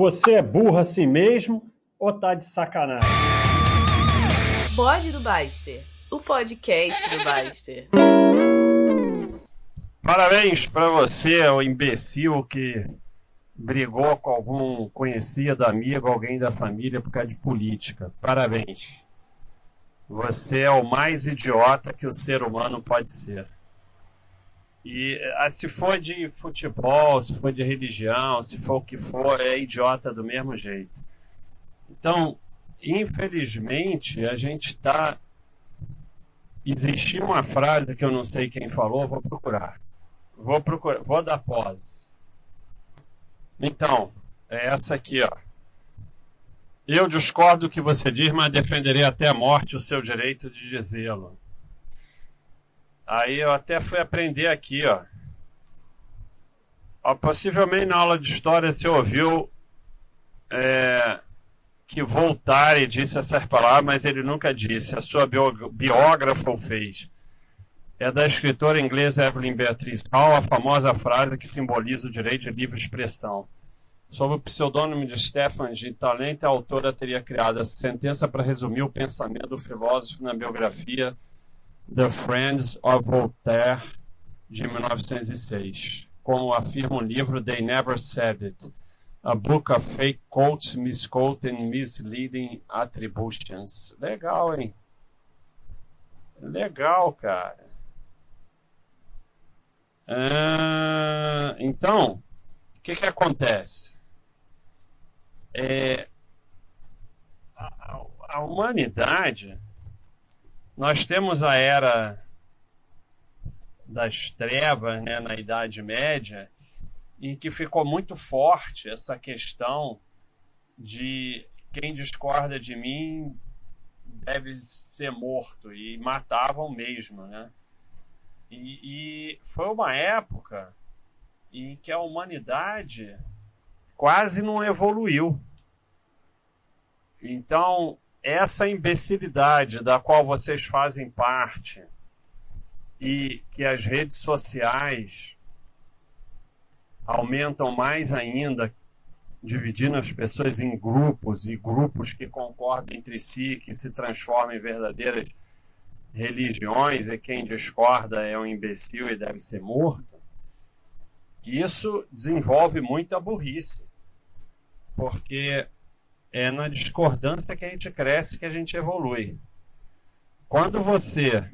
Você é burro assim mesmo ou tá de sacanagem? Bode do Baster, o podcast do Baster. Parabéns para você, o imbecil que brigou com algum conhecido, amigo, alguém da família por causa de política. Parabéns. Você é o mais idiota que o ser humano pode ser. E ah, se for de futebol, se for de religião, se for o que for, é idiota do mesmo jeito. Então, infelizmente, a gente está. Existia uma frase que eu não sei quem falou, vou procurar. Vou procurar, vou dar pause. Então, é essa aqui, ó. Eu discordo do que você diz, mas defenderei até a morte o seu direito de dizê-lo. Aí eu até fui aprender aqui, ó. ó possivelmente na aula de história você ouviu é, que Voltaire disse essas palavras, mas ele nunca disse. A sua biógrafa o fez. É da escritora inglesa Evelyn Beatriz Hall, a famosa frase que simboliza o direito de livre expressão. Sob o pseudônimo de Stefan de Talente, a autora teria criado essa sentença para resumir o pensamento do filósofo na biografia The Friends of Voltaire, de 1906. Como afirma o livro They Never Said It, a book of fake quotes, misquote and misleading attributions. Legal, hein? Legal, cara. Ah, então, o que, que acontece? é, a, a humanidade, nós temos a era das trevas né, na Idade Média, em que ficou muito forte essa questão de quem discorda de mim deve ser morto e matavam mesmo, né? E, e foi uma época em que a humanidade quase não evoluiu. Então, essa imbecilidade da qual vocês fazem parte e que as redes sociais aumentam mais ainda, dividindo as pessoas em grupos e grupos que concordam entre si, que se transformam em verdadeiras religiões e quem discorda é um imbecil e deve ser morto. Isso desenvolve muita burrice porque é na discordância que a gente cresce, que a gente evolui. Quando você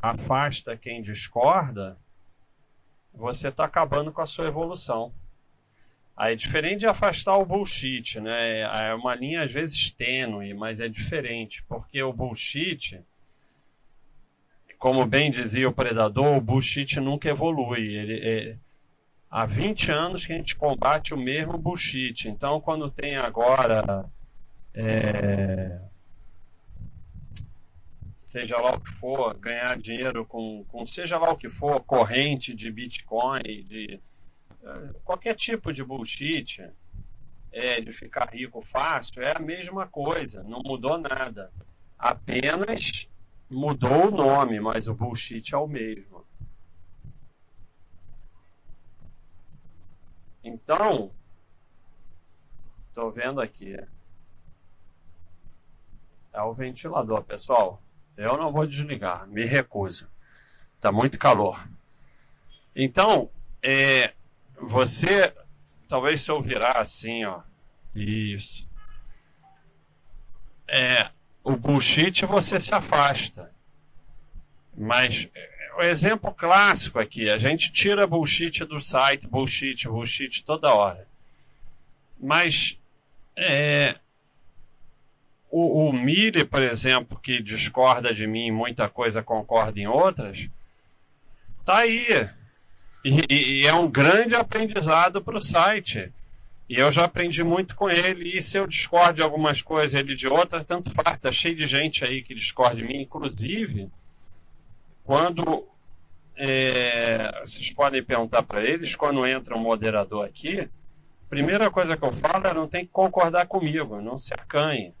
afasta quem discorda, você está acabando com a sua evolução. Aí, diferente de afastar o bullshit, né? É uma linha às vezes tênue, mas é diferente, porque o bullshit, como bem dizia o predador, o bullshit nunca evolui. Ele, é, há 20 anos que a gente combate o mesmo bullshit. Então, quando tem agora. É, seja lá o que for, ganhar dinheiro com, com seja lá o que for, corrente de Bitcoin, de é, qualquer tipo de bullshit, é, de ficar rico fácil, é a mesma coisa, não mudou nada. Apenas mudou o nome, mas o bullshit é o mesmo. Então, estou vendo aqui. É o ventilador, pessoal. Eu não vou desligar, me recuso. Está muito calor. Então, é, você talvez se eu virar assim, ó. Isso. É, o bullshit você se afasta. Mas o exemplo clássico aqui, a gente tira bullshit do site, bullshit, bullshit toda hora. Mas é, o, o por exemplo, que discorda de mim em muita coisa, concorda em outras, tá aí. E, e é um grande aprendizado para o site. E eu já aprendi muito com ele. E se eu discordo de algumas coisas, ele de outras, tanto faz. Tá cheio de gente aí que discorda de mim, inclusive quando é, vocês podem perguntar para eles, quando entra um moderador aqui, primeira coisa que eu falo é não tem que concordar comigo, não se acanhe.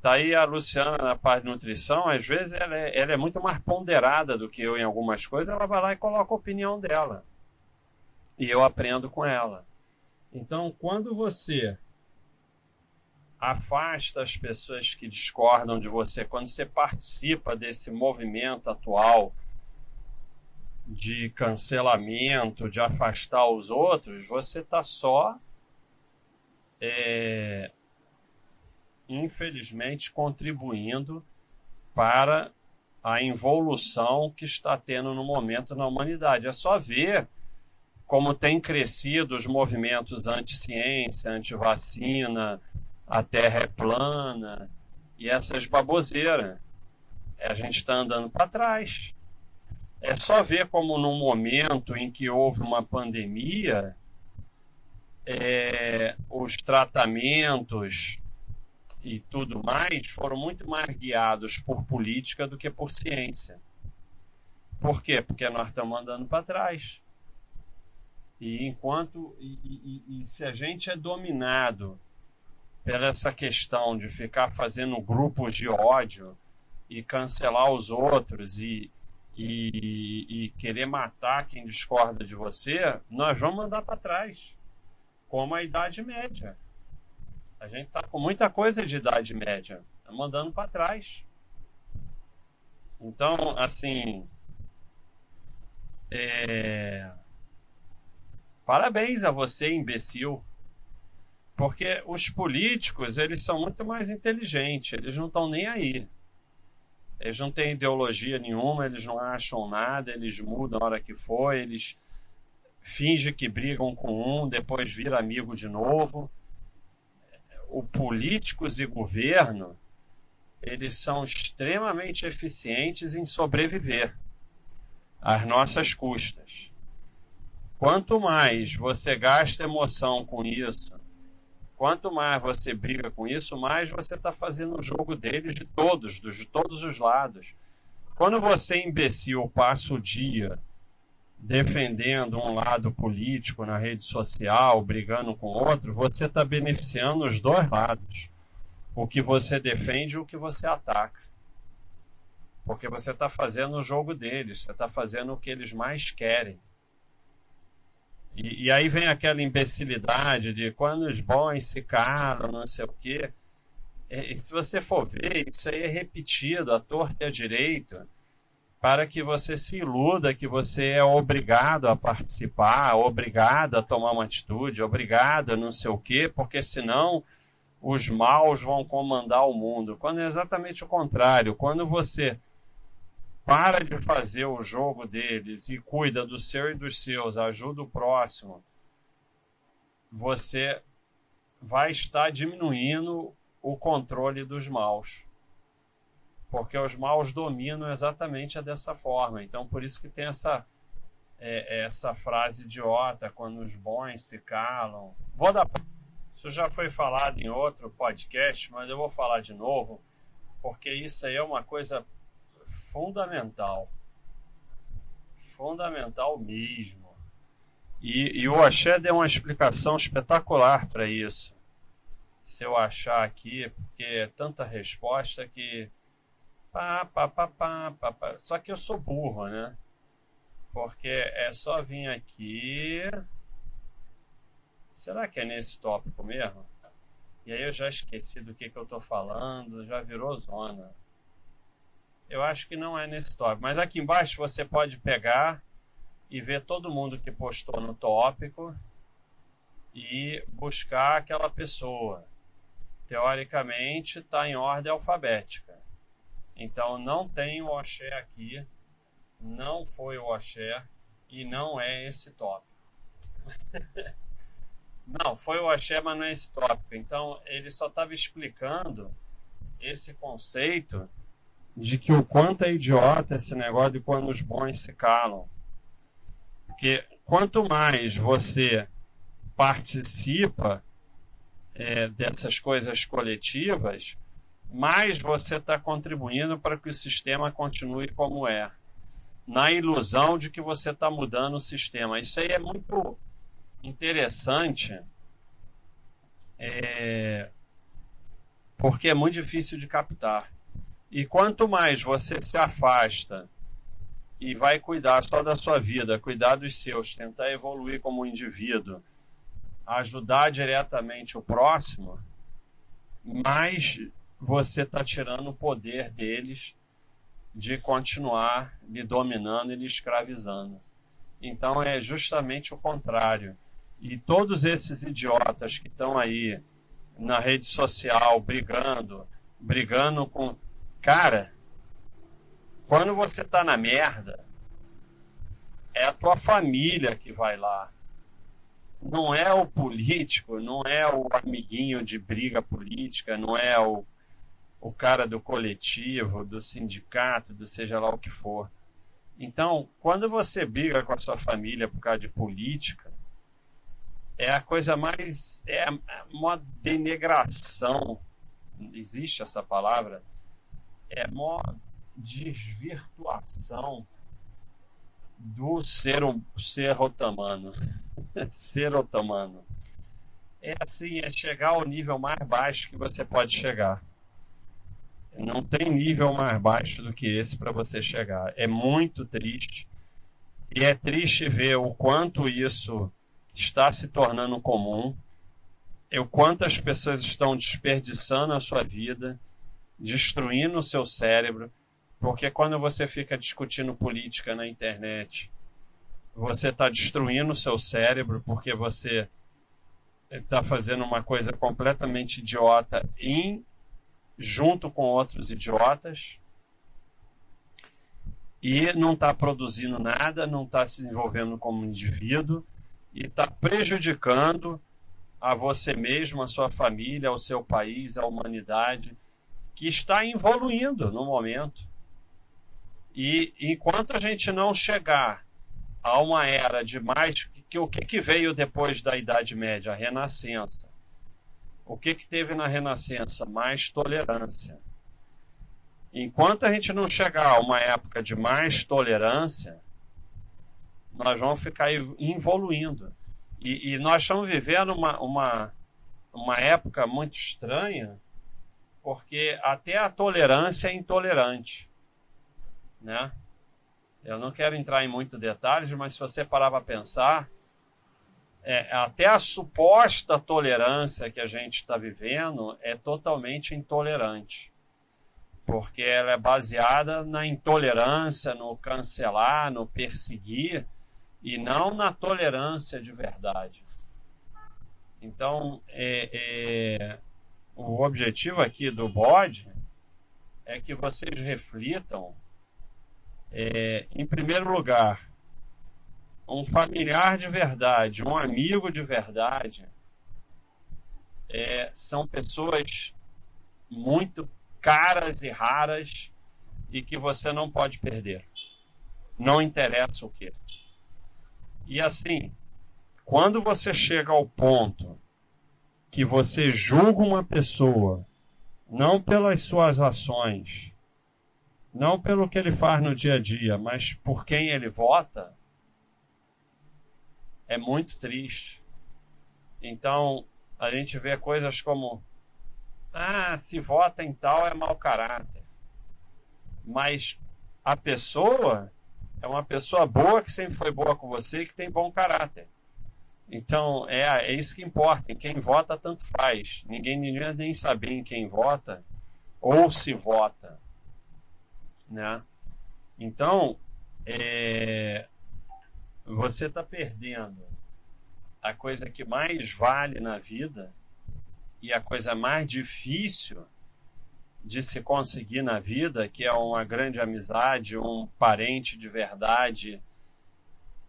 Tá aí a Luciana na parte de nutrição, às vezes ela é, ela é muito mais ponderada do que eu em algumas coisas, ela vai lá e coloca a opinião dela. E eu aprendo com ela. Então, quando você afasta as pessoas que discordam de você. Quando você participa desse movimento atual de cancelamento, de afastar os outros, você está só, é, infelizmente, contribuindo para a involução que está tendo no momento na humanidade. É só ver como tem crescido os movimentos anti-ciência, anti-vacina, a terra é plana e essas baboseiras. A gente está andando para trás. É só ver como no momento em que houve uma pandemia, é, os tratamentos e tudo mais foram muito mais guiados por política do que por ciência. Por quê? Porque nós estamos andando para trás. E enquanto e, e, e, se a gente é dominado pela essa questão de ficar fazendo grupos de ódio e cancelar os outros e, e, e querer matar quem discorda de você, nós vamos andar para trás, como a Idade Média. A gente está com muita coisa de Idade Média, estamos andando para trás. Então, assim, é... parabéns a você, imbecil, porque os políticos eles são muito mais inteligentes, eles não estão nem aí. Eles não têm ideologia nenhuma, eles não acham nada, eles mudam a hora que for, eles fingem que brigam com um, depois vira amigo de novo. O políticos e governo, eles são extremamente eficientes em sobreviver às nossas custas. Quanto mais você gasta emoção com isso, Quanto mais você briga com isso, mais você está fazendo o jogo deles de todos, de todos os lados. Quando você, imbecil, passa o dia defendendo um lado político na rede social, brigando com outro, você está beneficiando os dois lados. O que você defende e o que você ataca. Porque você está fazendo o jogo deles, você está fazendo o que eles mais querem. E, e, aí vem aquela imbecilidade de quando os bons se calam, não sei o quê. E, se você for ver, isso aí é repetido à torta e à direita para que você se iluda que você é obrigado a participar, obrigado a tomar uma atitude, obrigado a não sei o quê, porque senão os maus vão comandar o mundo. Quando é exatamente o contrário. Quando você para de fazer o jogo deles e cuida do seu e dos seus, ajuda o próximo, você vai estar diminuindo o controle dos maus. Porque os maus dominam exatamente dessa forma. Então, por isso que tem essa, é, essa frase idiota, quando os bons se calam. Vou dar. Isso já foi falado em outro podcast, mas eu vou falar de novo, porque isso aí é uma coisa fundamental. Fundamental mesmo. E, e o Axé deu uma explicação espetacular para isso. Se eu achar aqui, porque é tanta resposta que. Pá, pá, pá, pá, pá, pá. Só que eu sou burro, né? Porque é só vir aqui. Será que é nesse tópico mesmo? E aí eu já esqueci do que, que eu tô falando, já virou zona. Eu acho que não é nesse tópico. Mas aqui embaixo você pode pegar e ver todo mundo que postou no tópico e buscar aquela pessoa. Teoricamente está em ordem alfabética. Então não tem o Oxé aqui, não foi o Oxé e não é esse tópico. não, foi o Oxé, mas não é esse tópico. Então ele só estava explicando esse conceito de que o quanto é idiota esse negócio de quando os bons se calam. Porque quanto mais você participa é, dessas coisas coletivas, mais você está contribuindo para que o sistema continue como é. Na ilusão de que você está mudando o sistema. Isso aí é muito interessante, é, porque é muito difícil de captar. E quanto mais você se afasta e vai cuidar só da sua vida, cuidar dos seus, tentar evoluir como indivíduo, ajudar diretamente o próximo, mais você está tirando o poder deles de continuar lhe dominando e lhe escravizando. Então é justamente o contrário. E todos esses idiotas que estão aí na rede social brigando, brigando com. Cara, quando você tá na merda, é a tua família que vai lá. Não é o político, não é o amiguinho de briga política, não é o, o cara do coletivo, do sindicato, do seja lá o que for. Então, quando você briga com a sua família por causa de política, é a coisa mais. É uma denegração. Existe essa palavra? É uma desvirtuação do ser, ser otomano. ser otomano. É assim, é chegar ao nível mais baixo que você pode chegar. Não tem nível mais baixo do que esse para você chegar. É muito triste. E é triste ver o quanto isso está se tornando comum, o quanto as pessoas estão desperdiçando a sua vida, destruindo o seu cérebro, porque quando você fica discutindo política na internet, você está destruindo o seu cérebro porque você está fazendo uma coisa completamente idiota em junto com outros idiotas e não está produzindo nada, não está se desenvolvendo como indivíduo e está prejudicando a você mesmo, a sua família, ao seu país, a humanidade, que está evoluindo no momento. E enquanto a gente não chegar a uma era de mais. Que, o que, que veio depois da Idade Média? A Renascença. O que, que teve na Renascença? Mais tolerância. Enquanto a gente não chegar a uma época de mais tolerância, nós vamos ficar evoluindo. E, e nós estamos vivendo uma, uma, uma época muito estranha, porque até a tolerância é intolerante. Né? Eu não quero entrar em muitos detalhes, mas se você parar para pensar, é, até a suposta tolerância que a gente está vivendo é totalmente intolerante. Porque ela é baseada na intolerância, no cancelar, no perseguir, e não na tolerância de verdade. Então, é, é, o objetivo aqui do bode é que vocês reflitam é, em primeiro lugar, um familiar de verdade, um amigo de verdade, é, são pessoas muito caras e raras e que você não pode perder. Não interessa o que. E assim, quando você chega ao ponto que você julga uma pessoa não pelas suas ações, não pelo que ele faz no dia a dia, mas por quem ele vota, é muito triste. Então, a gente vê coisas como: ah, se vota em tal é mau caráter. Mas a pessoa é uma pessoa boa que sempre foi boa com você e que tem bom caráter. Então, é, é isso que importa. Em quem vota, tanto faz. Ninguém, ninguém nem saber em quem vota ou se vota. Né? Então, é, você está perdendo a coisa que mais vale na vida e a coisa mais difícil de se conseguir na vida, que é uma grande amizade, um parente de verdade,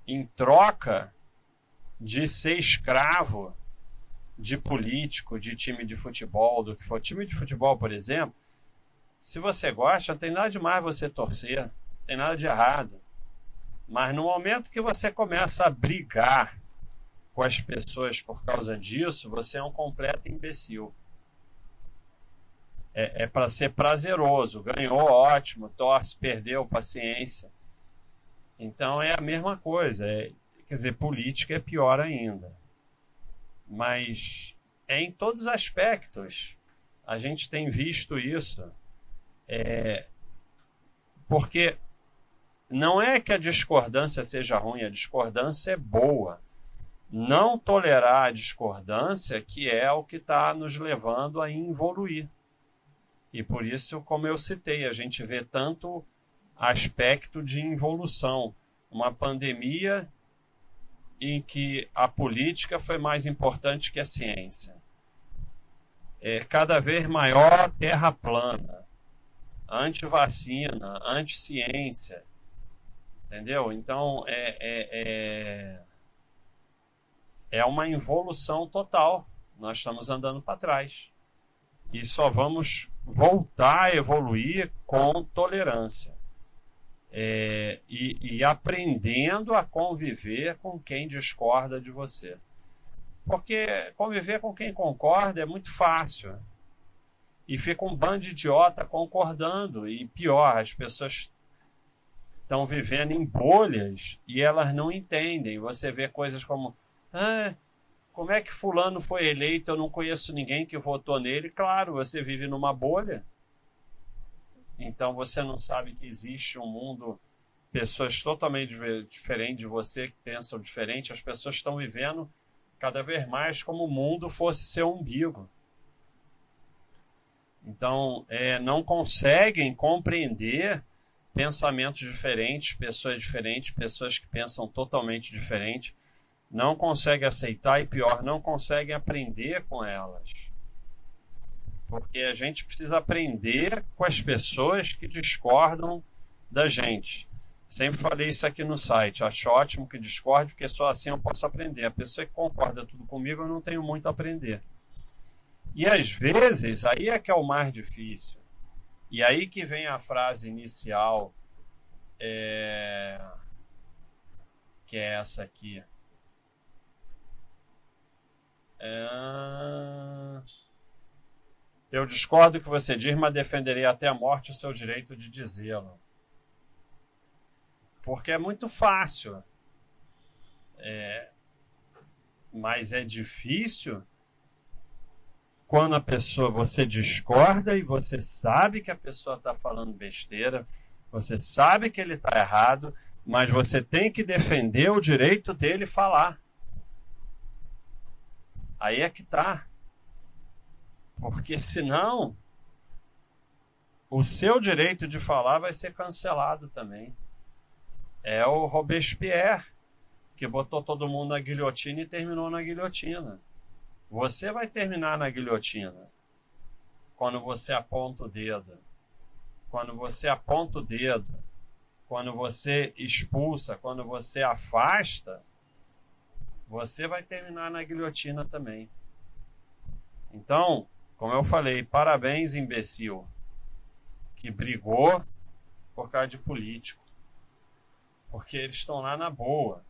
em troca de ser escravo de político, de time de futebol, do que for. Time de futebol, por exemplo, se você gosta, não tem nada de mais você torcer, não tem nada de errado. Mas no momento que você começa a brigar com as pessoas por causa disso, você é um completo imbecil. É, é para ser prazeroso. Ganhou, ótimo. Torce, perdeu, paciência. Então é a mesma coisa. É, quer dizer, política é pior ainda. Mas é em todos os aspectos. A gente tem visto isso. É, porque não é que a discordância seja ruim, a discordância é boa. não tolerar a discordância, que é o que está nos levando a evoluir. E por isso, como eu citei, a gente vê tanto aspecto de involução. Uma pandemia em que a política foi mais importante que a ciência. É cada vez maior terra plana, anti-vacina, anti-ciência. Entendeu? Então, é, é, é é uma involução total. Nós estamos andando para trás. E só vamos voltar a evoluir com tolerância. É, e, e aprendendo a conviver com quem discorda de você. Porque conviver com quem concorda é muito fácil. E fica um bando de idiota concordando. E pior, as pessoas estão vivendo em bolhas e elas não entendem. Você vê coisas como ah, como é que fulano foi eleito? Eu não conheço ninguém que votou nele. Claro, você vive numa bolha. Então você não sabe que existe um mundo, pessoas totalmente diferentes de você, que pensam diferente. As pessoas estão vivendo cada vez mais como o mundo fosse seu umbigo. Então, é, não conseguem compreender pensamentos diferentes, pessoas diferentes, pessoas que pensam totalmente diferente não consegue aceitar e pior, não consegue aprender com elas. Porque a gente precisa aprender com as pessoas que discordam da gente. Sempre falei isso aqui no site. Acho ótimo que discorde, porque só assim eu posso aprender. A pessoa que concorda tudo comigo, eu não tenho muito a aprender. E às vezes, aí é que é o mais difícil. E aí que vem a frase inicial, é... que é essa aqui. É... Eu discordo do que você diz, mas defenderei até a morte o seu direito de dizê-lo. Porque é muito fácil. É... Mas é difícil quando a pessoa você discorda e você sabe que a pessoa está falando besteira, você sabe que ele está errado, mas você tem que defender o direito dele falar. Aí é que tá. Porque senão o seu direito de falar vai ser cancelado também. É o Robespierre que botou todo mundo na guilhotina e terminou na guilhotina. Você vai terminar na guilhotina quando você aponta o dedo. Quando você aponta o dedo, quando você expulsa, quando você afasta, você vai terminar na guilhotina também. Então, como eu falei, parabéns, imbecil, que brigou por causa de político. Porque eles estão lá na boa.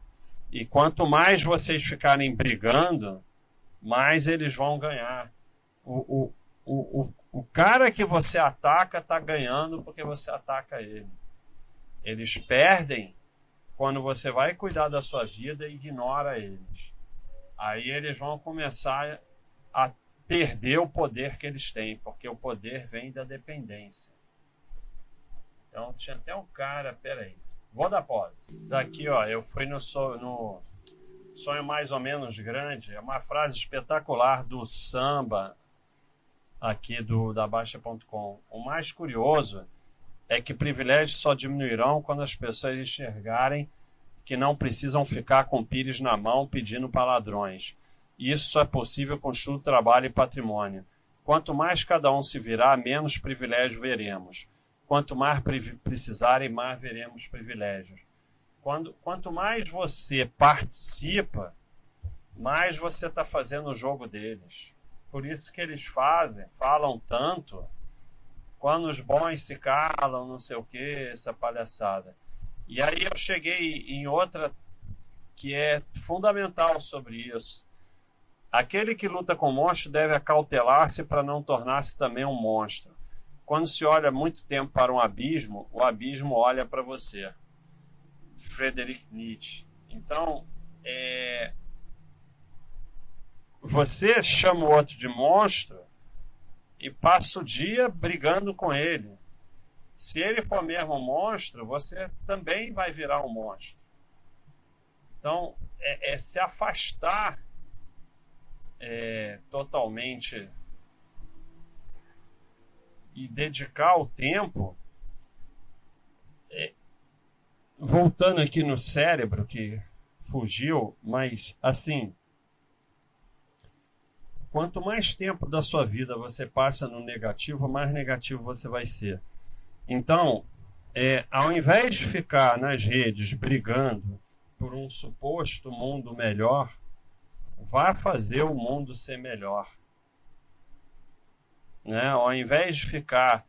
E quanto mais vocês ficarem brigando, mais eles vão ganhar. O, o, o, o, cara que você ataca está ganhando porque você ataca ele. Eles perdem quando você vai cuidar da sua vida e ignora eles. Aí eles vão começar a perder o poder que eles têm, porque o poder vem da dependência. Então tinha até um cara, peraí, vou dar pause. Tá aqui, ó, eu fui no, no Sonho Mais ou Menos Grande, é uma frase espetacular do samba aqui do da Baixa.com. O mais curioso é que privilégios só diminuirão quando as pessoas enxergarem que não precisam ficar com pires na mão pedindo para ladrões. Isso é possível com estudo, trabalho e patrimônio. Quanto mais cada um se virar, menos privilégio veremos. Quanto mais precisarem, mais veremos privilégios. Quando, quanto mais você participa, mais você está fazendo o jogo deles. Por isso que eles fazem, falam tanto quando os bons se calam, não sei o que, essa palhaçada. E aí eu cheguei em outra que é fundamental sobre isso. Aquele que luta com monstro deve acautelar-se para não tornar-se também um monstro. Quando se olha muito tempo para um abismo, o abismo olha para você. Friedrich Nietzsche. Então, é... você chama o outro de monstro e passa o dia brigando com ele. Se ele for mesmo um monstro, você também vai virar um monstro. Então, é, é se afastar é, totalmente e dedicar o tempo. É, voltando aqui no cérebro que fugiu, mas assim, quanto mais tempo da sua vida você passa no negativo, mais negativo você vai ser. Então, é, ao invés de ficar nas redes brigando por um suposto mundo melhor, vá fazer o mundo ser melhor. Né? Ao invés de ficar.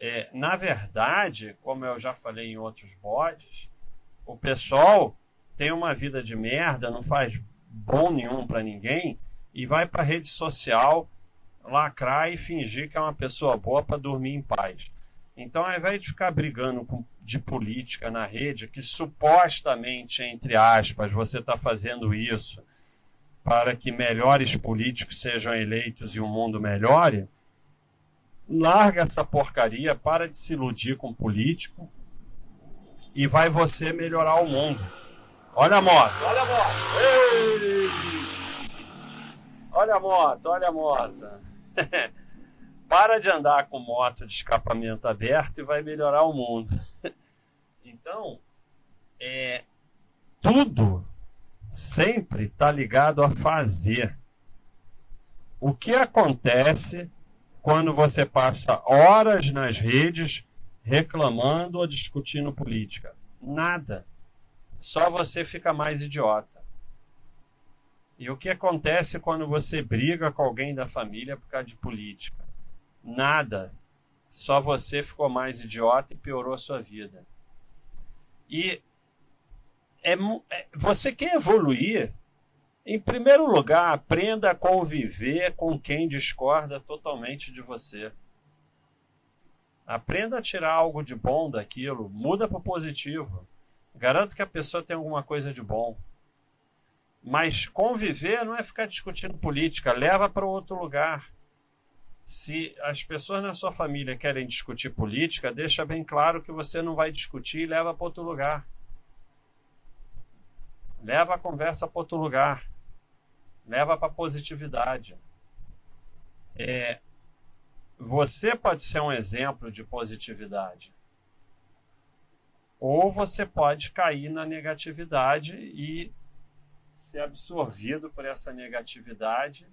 É, na verdade, como eu já falei em outros bodes, o pessoal tem uma vida de merda, não faz bom nenhum para ninguém e vai para rede social lacrar e fingir que é uma pessoa boa para dormir em paz. Então, ao invés de ficar brigando com, de política na rede, que supostamente, entre aspas, você está fazendo isso para que melhores políticos sejam eleitos e o mundo melhore, larga essa porcaria, para de se iludir com político e vai você melhorar o mundo. Olha a moto, olha a moto. Ei! Olha a moto, olha a moto. Para de andar com moto de escapamento aberto e vai melhorar o mundo. então, é, tudo sempre está ligado a fazer. O que acontece quando você passa horas nas redes reclamando ou discutindo política? Nada. Só você fica mais idiota. E o que acontece quando você briga com alguém da família por causa de política? Nada. Só você ficou mais idiota e piorou a sua vida. E é, é, você quer evoluir? Em primeiro lugar, aprenda a conviver com quem discorda totalmente de você. Aprenda a tirar algo de bom daquilo, muda para o positivo. Garanto que a pessoa tem alguma coisa de bom. Mas conviver não é ficar discutindo política, leva para outro lugar. Se as pessoas na sua família querem discutir política, deixa bem claro que você não vai discutir e leva para outro lugar. Leva a conversa para outro lugar. Leva para positividade. É, você pode ser um exemplo de positividade. Ou você pode cair na negatividade e ser absorvido por essa negatividade.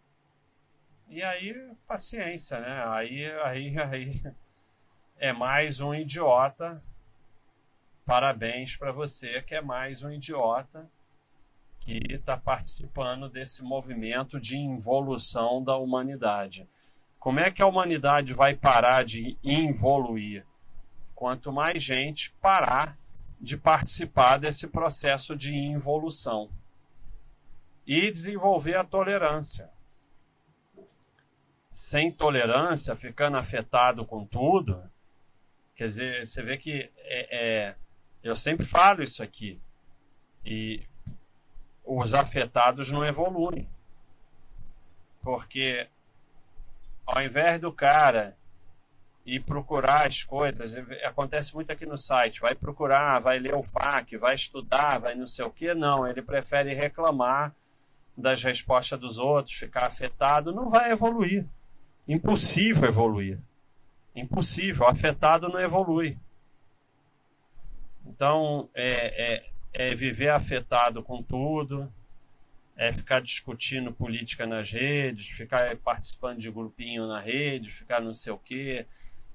E aí, paciência, né? Aí, aí, aí é mais um idiota. Parabéns para você que é mais um idiota que está participando desse movimento de involução da humanidade. Como é que a humanidade vai parar de involuir? Quanto mais gente parar de participar desse processo de involução e desenvolver a tolerância. Sem tolerância, ficando afetado com tudo, quer dizer, você vê que é, é, eu sempre falo isso aqui e os afetados não evoluem. Porque ao invés do cara ir procurar as coisas, acontece muito aqui no site, vai procurar, vai ler o FAQ, vai estudar, vai não sei o que, não, ele prefere reclamar das respostas dos outros, ficar afetado, não vai evoluir. Impossível evoluir. Impossível, afetado não evolui. Então, é, é, é viver afetado com tudo, é ficar discutindo política nas redes, ficar participando de grupinho na rede, ficar não sei o quê,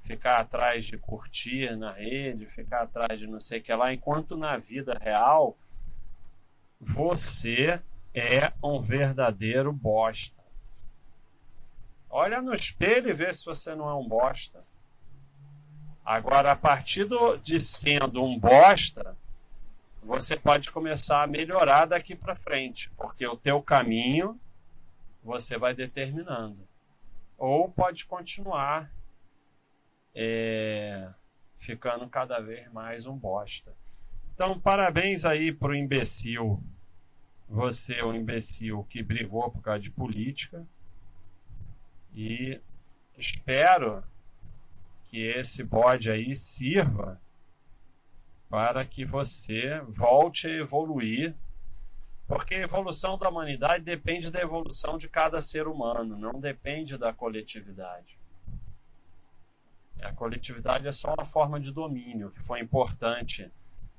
ficar atrás de curtir na rede, ficar atrás de não sei o que lá, enquanto na vida real você é um verdadeiro bosta. Olha no espelho e vê se você não é um bosta. Agora, a partir do, de sendo um bosta, você pode começar a melhorar daqui para frente, porque o teu caminho você vai determinando. Ou pode continuar é, ficando cada vez mais um bosta. Então, parabéns aí pro imbecil. Você é um imbecil que brigou por causa de política. E espero que esse bode aí sirva para que você volte a evoluir Porque a evolução da humanidade depende da evolução de cada ser humano, não depende da coletividade. A coletividade é só uma forma de domínio que foi importante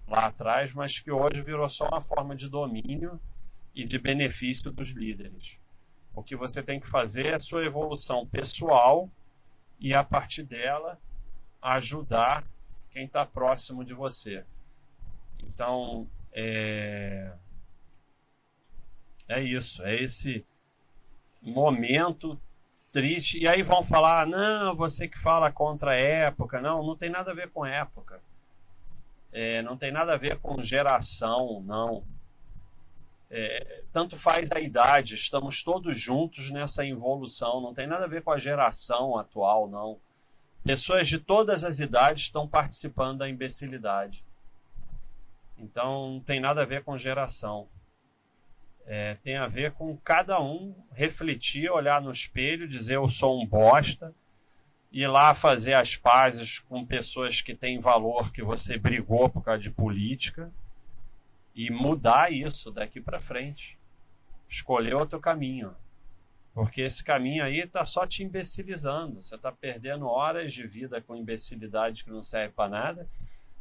lá atrás, mas que hoje virou só uma forma de domínio e de benefício dos líderes. O que você tem que fazer é a sua evolução pessoal e, a partir dela, ajudar quem está próximo de você. Então, é... é isso, é esse momento triste. E aí vão falar: não, você que fala contra a época. Não, não tem nada a ver com época. É, não tem nada a ver com geração, não. É, tanto faz a idade, estamos todos juntos nessa evolução, não tem nada a ver com a geração atual, não. Pessoas de todas as idades estão participando da imbecilidade. Então não tem nada a ver com geração. É, tem a ver com cada um refletir, olhar no espelho, dizer eu sou um bosta, ir lá fazer as pazes com pessoas que têm valor que você brigou por causa de política e mudar isso daqui para frente. Escolher outro caminho. Porque esse caminho aí está só te imbecilizando. Você está perdendo horas de vida com imbecilidade que não serve para nada.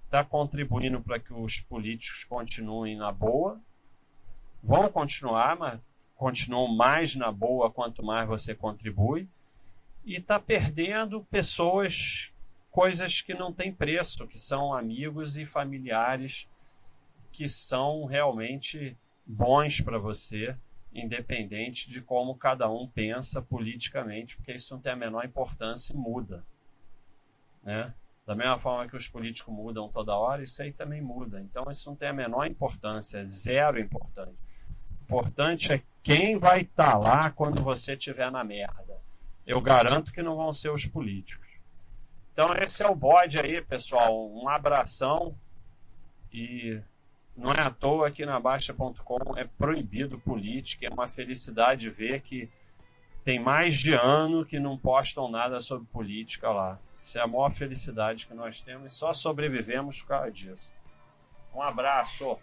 Está contribuindo para que os políticos continuem na boa vão continuar, mas continuam mais na boa quanto mais você contribui. E está perdendo pessoas, coisas que não têm preço, que são amigos e familiares que são realmente bons para você, independente de como cada um pensa politicamente, porque isso não tem a menor importância e muda. Né? Da mesma forma que os políticos mudam toda hora, isso aí também muda. Então isso não tem a menor importância, é zero importante importante é quem vai estar tá lá quando você estiver na merda. Eu garanto que não vão ser os políticos. Então esse é o bode aí, pessoal. Um abração e não é à toa que na Baixa.com é proibido política. É uma felicidade ver que tem mais de ano que não postam nada sobre política lá. Isso é a maior felicidade que nós temos e só sobrevivemos por causa disso. Um abraço.